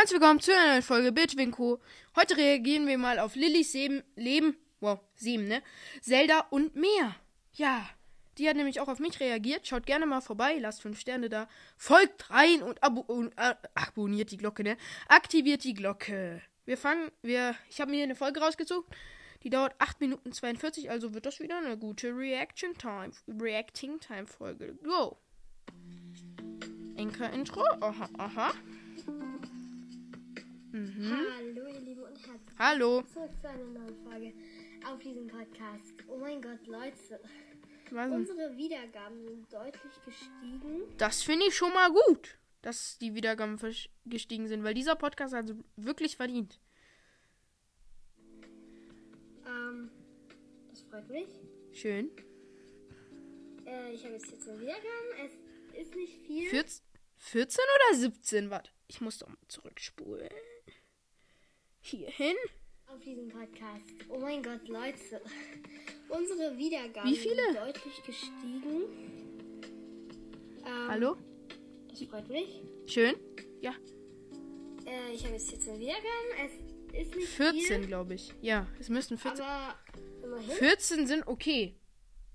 Herzlich willkommen zu einer neuen Folge Bitwinko. Heute reagieren wir mal auf Lillys Leben, Leben, wow, sieben, ne? Zelda und mehr. Ja, die hat nämlich auch auf mich reagiert. Schaut gerne mal vorbei, lasst fünf Sterne da. Folgt rein und abo und, äh, abonniert die Glocke, ne? Aktiviert die Glocke. Wir fangen, wir, ich habe mir hier eine Folge rausgezogen. Die dauert 8 Minuten 42, also wird das wieder eine gute Reaction Time, Reacting Time Folge. Go. Enker Intro. Aha, aha. Mhm. Hallo ihr Lieben und herzlich Hallo. zurück zu einer neuen Folge auf diesem Podcast. Oh mein Gott, Leute. Was? Unsere Wiedergaben sind deutlich gestiegen. Das finde ich schon mal gut, dass die Wiedergaben gestiegen sind, weil dieser Podcast hat wirklich verdient. Ähm, das freut mich. Schön. Äh, ich habe jetzt jetzt eine Wiedergaben. Es ist nicht viel. 14, 14 oder 17? Warte, ich muss doch mal zurückspulen. Hierhin. auf diesem Podcast. Oh mein Gott, Leute. Unsere Wiedergaben Wie viele? sind deutlich gestiegen. Ähm, Hallo? Das freut mich. Schön. Ja, Äh, ich habe jetzt jetzt eine Wiedergaben. Es ist nicht 14, viel. glaube ich. Ja, es müssten 14. Aber immerhin. 14 sind okay.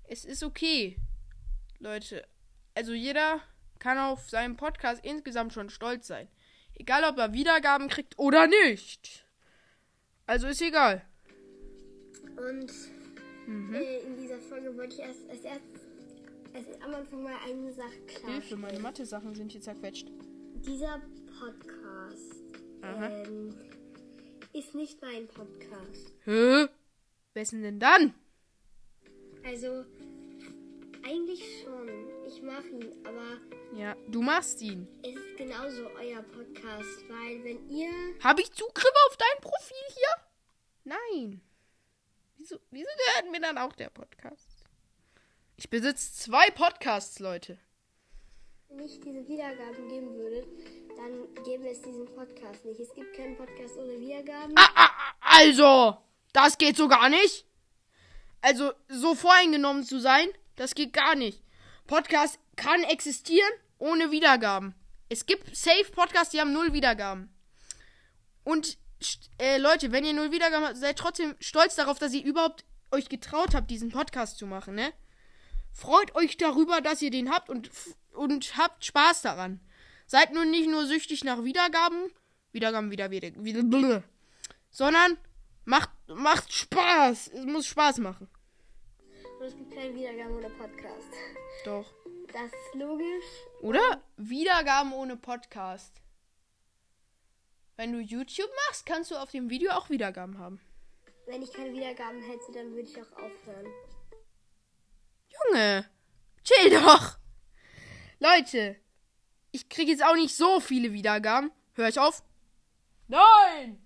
Es ist okay. Leute, also jeder kann auf seinen Podcast insgesamt schon stolz sein. Egal, ob er Wiedergaben kriegt oder nicht. Also ist egal. Und Mhm. äh, in dieser Folge wollte ich erst als erstes als am Anfang mal eine Sache Hilfe, meine. Mathe-Sachen sind hier zerquetscht. Dieser Podcast ähm, ist nicht mein Podcast. Hä? Wessen denn dann? Also eigentlich schon. Ich mache ihn, aber Ja, du machst ihn. es ist genauso euer Podcast, weil wenn ihr Habe ich Zugriff auf dein Profil hier? Nein. Wieso, wieso gehört mir dann auch der Podcast? Ich besitze zwei Podcasts, Leute. nicht diese Wiedergaben geben würdet, dann gäbe es diesen Podcast nicht. Es gibt keinen Podcast ohne Wiedergaben. Ah, ah, ah, also, das geht so gar nicht. Also, so voreingenommen zu sein, das geht gar nicht. Podcast kann existieren ohne Wiedergaben. Es gibt Safe Podcasts, die haben null Wiedergaben. Und äh, Leute, wenn ihr null Wiedergaben habt, seid trotzdem stolz darauf, dass ihr überhaupt euch getraut habt, diesen Podcast zu machen, ne? Freut euch darüber, dass ihr den habt und, und habt Spaß daran. Seid nun nicht nur süchtig nach Wiedergaben, Wiedergaben, wieder, wieder, wieder, blö, sondern macht, macht Spaß. Es muss Spaß machen. Und es gibt keine Wiedergaben ohne Podcast. Doch. Das ist logisch. Oder? Wiedergaben ohne Podcast. Wenn du YouTube machst, kannst du auf dem Video auch Wiedergaben haben. Wenn ich keine Wiedergaben hätte, dann würde ich auch aufhören. Junge, chill doch. Leute, ich kriege jetzt auch nicht so viele Wiedergaben. Hör ich auf? Nein!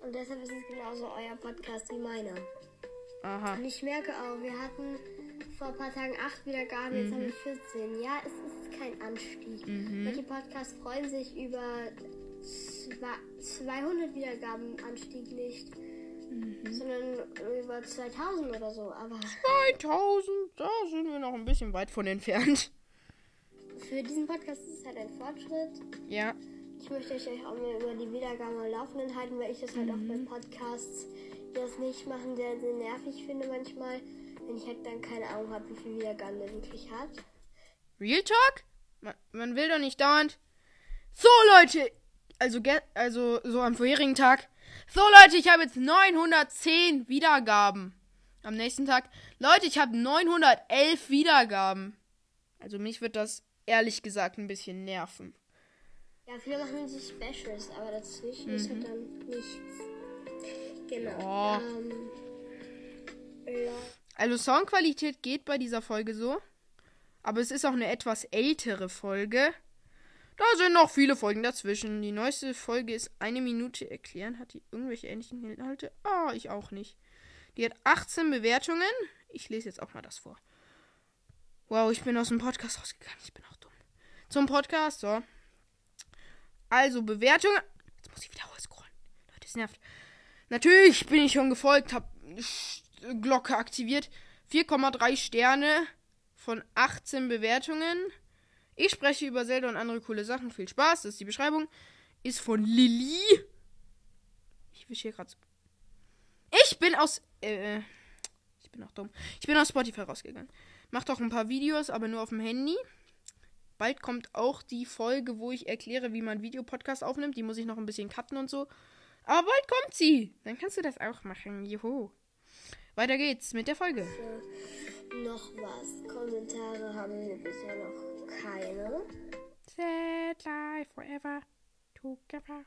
Und deshalb ist es genauso euer Podcast wie meiner. Aha. Und ich merke auch, wir hatten vor ein paar Tagen 8 Wiedergaben, jetzt haben wir 14. Ja, es ist kein Anstieg. Manche Podcasts freuen sich über zwei- 200 Wiedergaben Anstieg nicht, sondern über 2000 oder so. Aber 2000, da sind wir noch ein bisschen weit von entfernt. für diesen Podcast ist es halt ein Fortschritt. Ja. Ich möchte euch auch mal über die Wiedergaben am Laufenden halten, weil ich das halt auch bei Podcasts, die das nicht machen, sehr, sehr nervig finde manchmal. Wenn ich halt dann keine Ahnung habe, wie viele Wiedergaben der wirklich hat. Real Talk? Man, man will doch nicht dauernd. So, Leute. Also, also, so am vorherigen Tag. So, Leute, ich habe jetzt 910 Wiedergaben. Am nächsten Tag. Leute, ich habe 911 Wiedergaben. Also, mich wird das ehrlich gesagt ein bisschen nerven. Ja, viele machen sich Specials, aber dazwischen ist halt dann nichts. Genau. Oh. Ähm, ja. Also, Soundqualität geht bei dieser Folge so. Aber es ist auch eine etwas ältere Folge. Da sind noch viele Folgen dazwischen. Die neueste Folge ist eine Minute erklären. Hat die irgendwelche ähnlichen Inhalte? Ah, ich auch nicht. Die hat 18 Bewertungen. Ich lese jetzt auch mal das vor. Wow, ich bin aus dem Podcast rausgegangen. Ich bin auch dumm. Zum Podcast, so. Also, Bewertungen. Jetzt muss ich wieder scrollen. Leute, es nervt. Natürlich bin ich schon gefolgt, hab Glocke aktiviert. 4,3 Sterne von 18 Bewertungen. Ich spreche über Zelda und andere coole Sachen. Viel Spaß. Das ist die Beschreibung. Ist von Lilly. Ich wisch hier gerade. Ich bin aus. Äh, ich bin auch dumm. Ich bin aus Spotify rausgegangen. Macht auch ein paar Videos, aber nur auf dem Handy. Bald kommt auch die Folge, wo ich erkläre, wie man Videopodcast aufnimmt. Die muss ich noch ein bisschen cutten und so. Aber bald kommt sie. Dann kannst du das auch machen. Juhu. Weiter geht's mit der Folge. So, noch was. Kommentare haben wir bisher noch keine. Sad life forever together.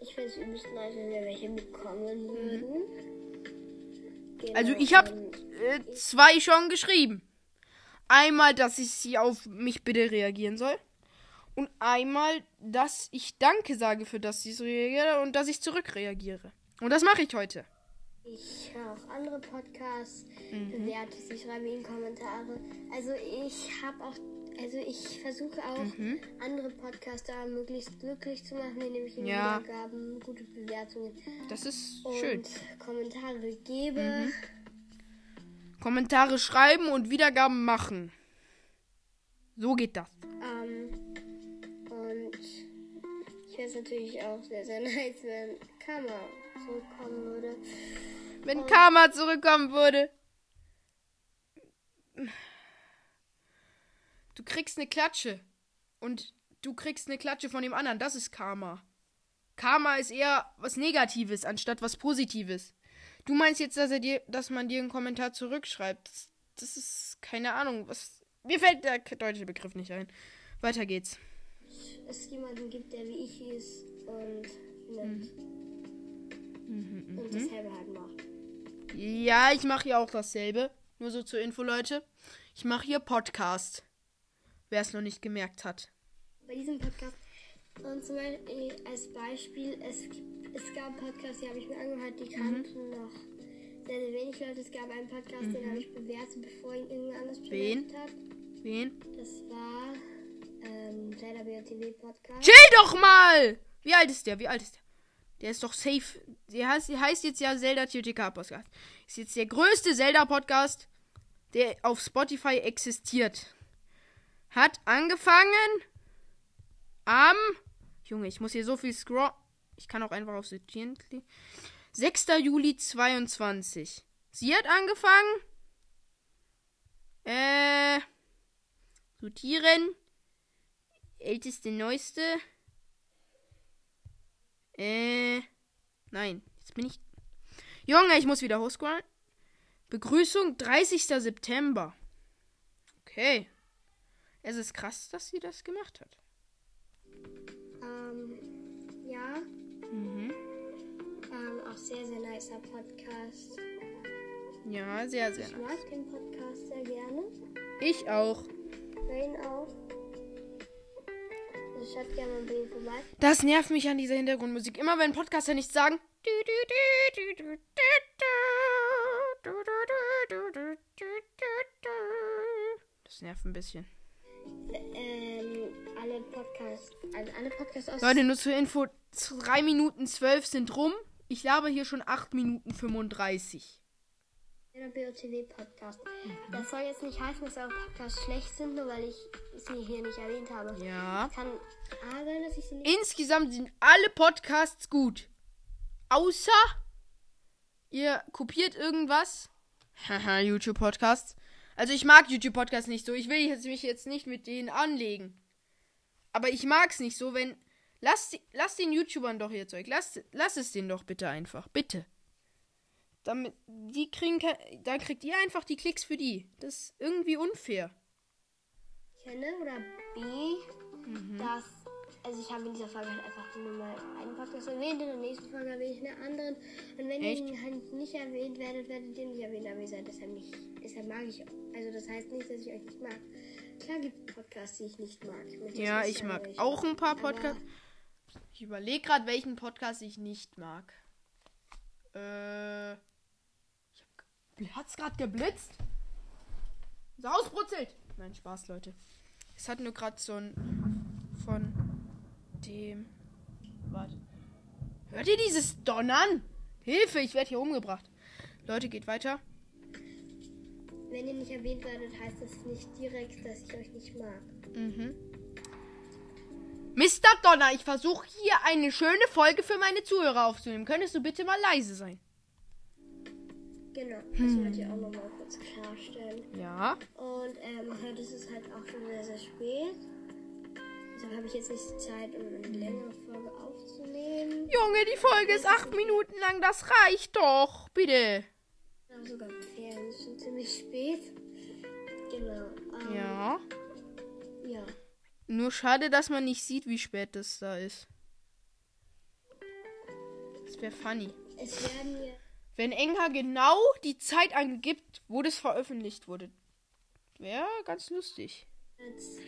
Ich es übelst nice, wenn wir welche bekommen würden. Genau, Also ich habe äh, zwei schon geschrieben. Einmal, dass ich sie auf mich bitte reagieren soll. Und einmal, dass ich Danke sage für das sie so reagiere und dass ich zurückreagiere. Und das mache ich heute. Ich höre auch andere Podcasts, Mhm. bewerte sie, schreibe ihnen Kommentare. Also ich habe auch, also ich versuche auch Mhm. andere Podcaster möglichst glücklich zu machen, indem ich ihnen Ja. Wiedergaben, gute Bewertungen Das ist und schön. Kommentare gebe. Mhm. Kommentare schreiben und Wiedergaben machen. So geht das. Es natürlich auch sehr, sehr nice, wenn Karma zurückkommen würde. Wenn Karma zurückkommen würde. Du kriegst eine Klatsche. Und du kriegst eine Klatsche von dem anderen. Das ist Karma. Karma ist eher was Negatives anstatt was Positives. Du meinst jetzt, dass er dir, dass man dir einen Kommentar zurückschreibt. Das, das ist keine Ahnung. Was, mir fällt der deutsche Begriff nicht ein. Weiter geht's. Es jemanden gibt, der wie ich ist und nett. Mhm. Und dasselbe halt macht. Ja, ich mache hier auch dasselbe. Nur so zur Info, Leute. Ich mache hier Podcast. Wer es noch nicht gemerkt hat. bei diesem Podcast. Und zum Beispiel als Beispiel, es, es gab Podcasts, die habe ich mir angehört, die kannten noch sehr, sehr wenig Leute. Es gab einen Podcast, den habe ich bewertet, bevor ihn irgendwer anders Wen? bewertet hat. Wen? Zelda BOTW Podcast. Chill doch mal! Wie alt ist der? Wie alt ist der? Der ist doch safe. Der heißt, der heißt jetzt ja Zelda TTK Podcast. Ist jetzt der größte Zelda Podcast, der auf Spotify existiert. Hat angefangen am. Junge, ich muss hier so viel scroll. Ich kann auch einfach auf Sortieren klicken. 6. Juli 22. Sie hat angefangen. Äh. Sortieren. Älteste, neueste. Äh. Nein, jetzt bin ich. Junge, ich muss wieder hochscrollen. Begrüßung 30. September. Okay. Es ist krass, dass sie das gemacht hat. Ähm, ja, Mhm. ähm, auch sehr, sehr nicer Podcast. Ja, sehr, sehr Ich nice. mag den Podcast sehr gerne. Ich auch. Rain auch. Also schaut gerne mal bei vorbei. Das nervt mich an dieser Hintergrundmusik. Immer wenn Podcaster nichts sagen. Das nervt ein bisschen. Ähm, alle Podcasts, also alle Podcasts aus Leute, nur zur Info: 3 Minuten 12 sind rum. Ich laber hier schon 8 Minuten 35. der BOTW Podcast. Das soll jetzt nicht heißen, dass eure Podcasts schlecht sind, nur weil ich sie hier nicht erwähnt habe. Ja. Kann A sein, dass ich sie nicht. Insgesamt sind alle Podcasts gut. Außer ihr kopiert irgendwas. Haha, YouTube-Podcasts. Also ich mag YouTube-Podcasts nicht so. Ich will jetzt, mich jetzt nicht mit denen anlegen. Aber ich mag's nicht so, wenn. Lass, die- lass den YouTubern doch ihr Zeug. Lass, lass es denen doch bitte einfach. Bitte. Damit, die kriegen kein, da kriegt ihr einfach die Klicks für die. Das ist irgendwie unfair. kenne oder B, dass. Also ich habe in dieser Folge halt einfach nur mal einen Podcast erwähnt, in der nächsten Folge erwähne ich einen anderen. Und wenn Echt? ihr halt nicht erwähnt werdet, werdet ihr nicht erwähnt, aber ihr seid deshalb nicht. Deshalb mag ich auch. Also das heißt nicht, dass ich euch nicht mag. Klar gibt es Podcasts, die ich nicht mag. Ich Ja, ich mag welche. auch ein paar Podcasts. Ich überlege gerade, welchen Podcast ich nicht mag. Äh. Hat's gerade geblitzt? So ausbrutzelt! Nein, Spaß, Leute. Es hat nur gerade so ein. Von dem. Warte. Hört ihr dieses Donnern? Hilfe, ich werde hier umgebracht. Leute, geht weiter. wenn ihr nicht erwähnt werdet, heißt das nicht direkt, dass ich euch nicht mag. Mhm. Mr. Donner, ich versuche hier eine schöne Folge für meine Zuhörer aufzunehmen. Könntest du bitte mal leise sein? Genau, das wollte ich auch nochmal kurz klarstellen. Ja. Und ähm, heute ist es halt auch schon sehr, sehr spät. Deshalb habe ich jetzt nicht die Zeit, um eine längere Folge aufzunehmen. Junge, die Folge ist acht Minuten lang. Das reicht doch. Bitte. Aber sogar Ferien ist schon ziemlich spät. Genau. Ähm, Ja. Ja. Nur schade, dass man nicht sieht, wie spät es da ist. Das wäre funny. Es werden ja Wenn Enka genau die Zeit angibt, wo das veröffentlicht wurde. Wäre ganz lustig. jetzt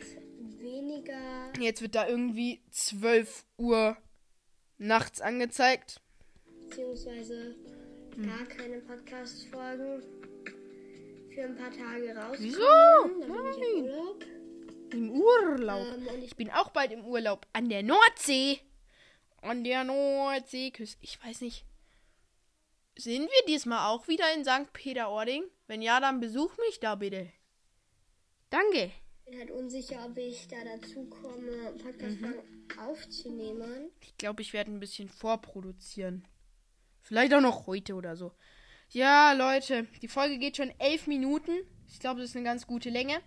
weniger. Jetzt wird da irgendwie 12 Uhr nachts angezeigt. beziehungsweise Hm. gar keine Podcast-Folgen für ein paar Tage rauskommen. Wieso? Nein. Urlaub. Im Urlaub. Ähm, ich Ich bin auch bald im Urlaub. An der Nordsee. An der Nordsee. Küss- Ich weiß nicht. Sind wir diesmal auch wieder in St. Peter-Ording? Wenn ja, dann besuch mich da bitte. Danke. bin halt unsicher, ob ich da dazu komme, Podcast-Folgen Mhm. aufzunehmen. Ich glaube, ich werde ein bisschen vorproduzieren. Vielleicht auch noch heute oder so. Ja, Leute, die Folge geht schon elf Minuten. Ich glaube, das ist eine ganz gute Länge.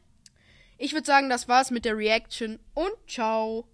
Ich würde sagen, das war's mit der Reaction und ciao.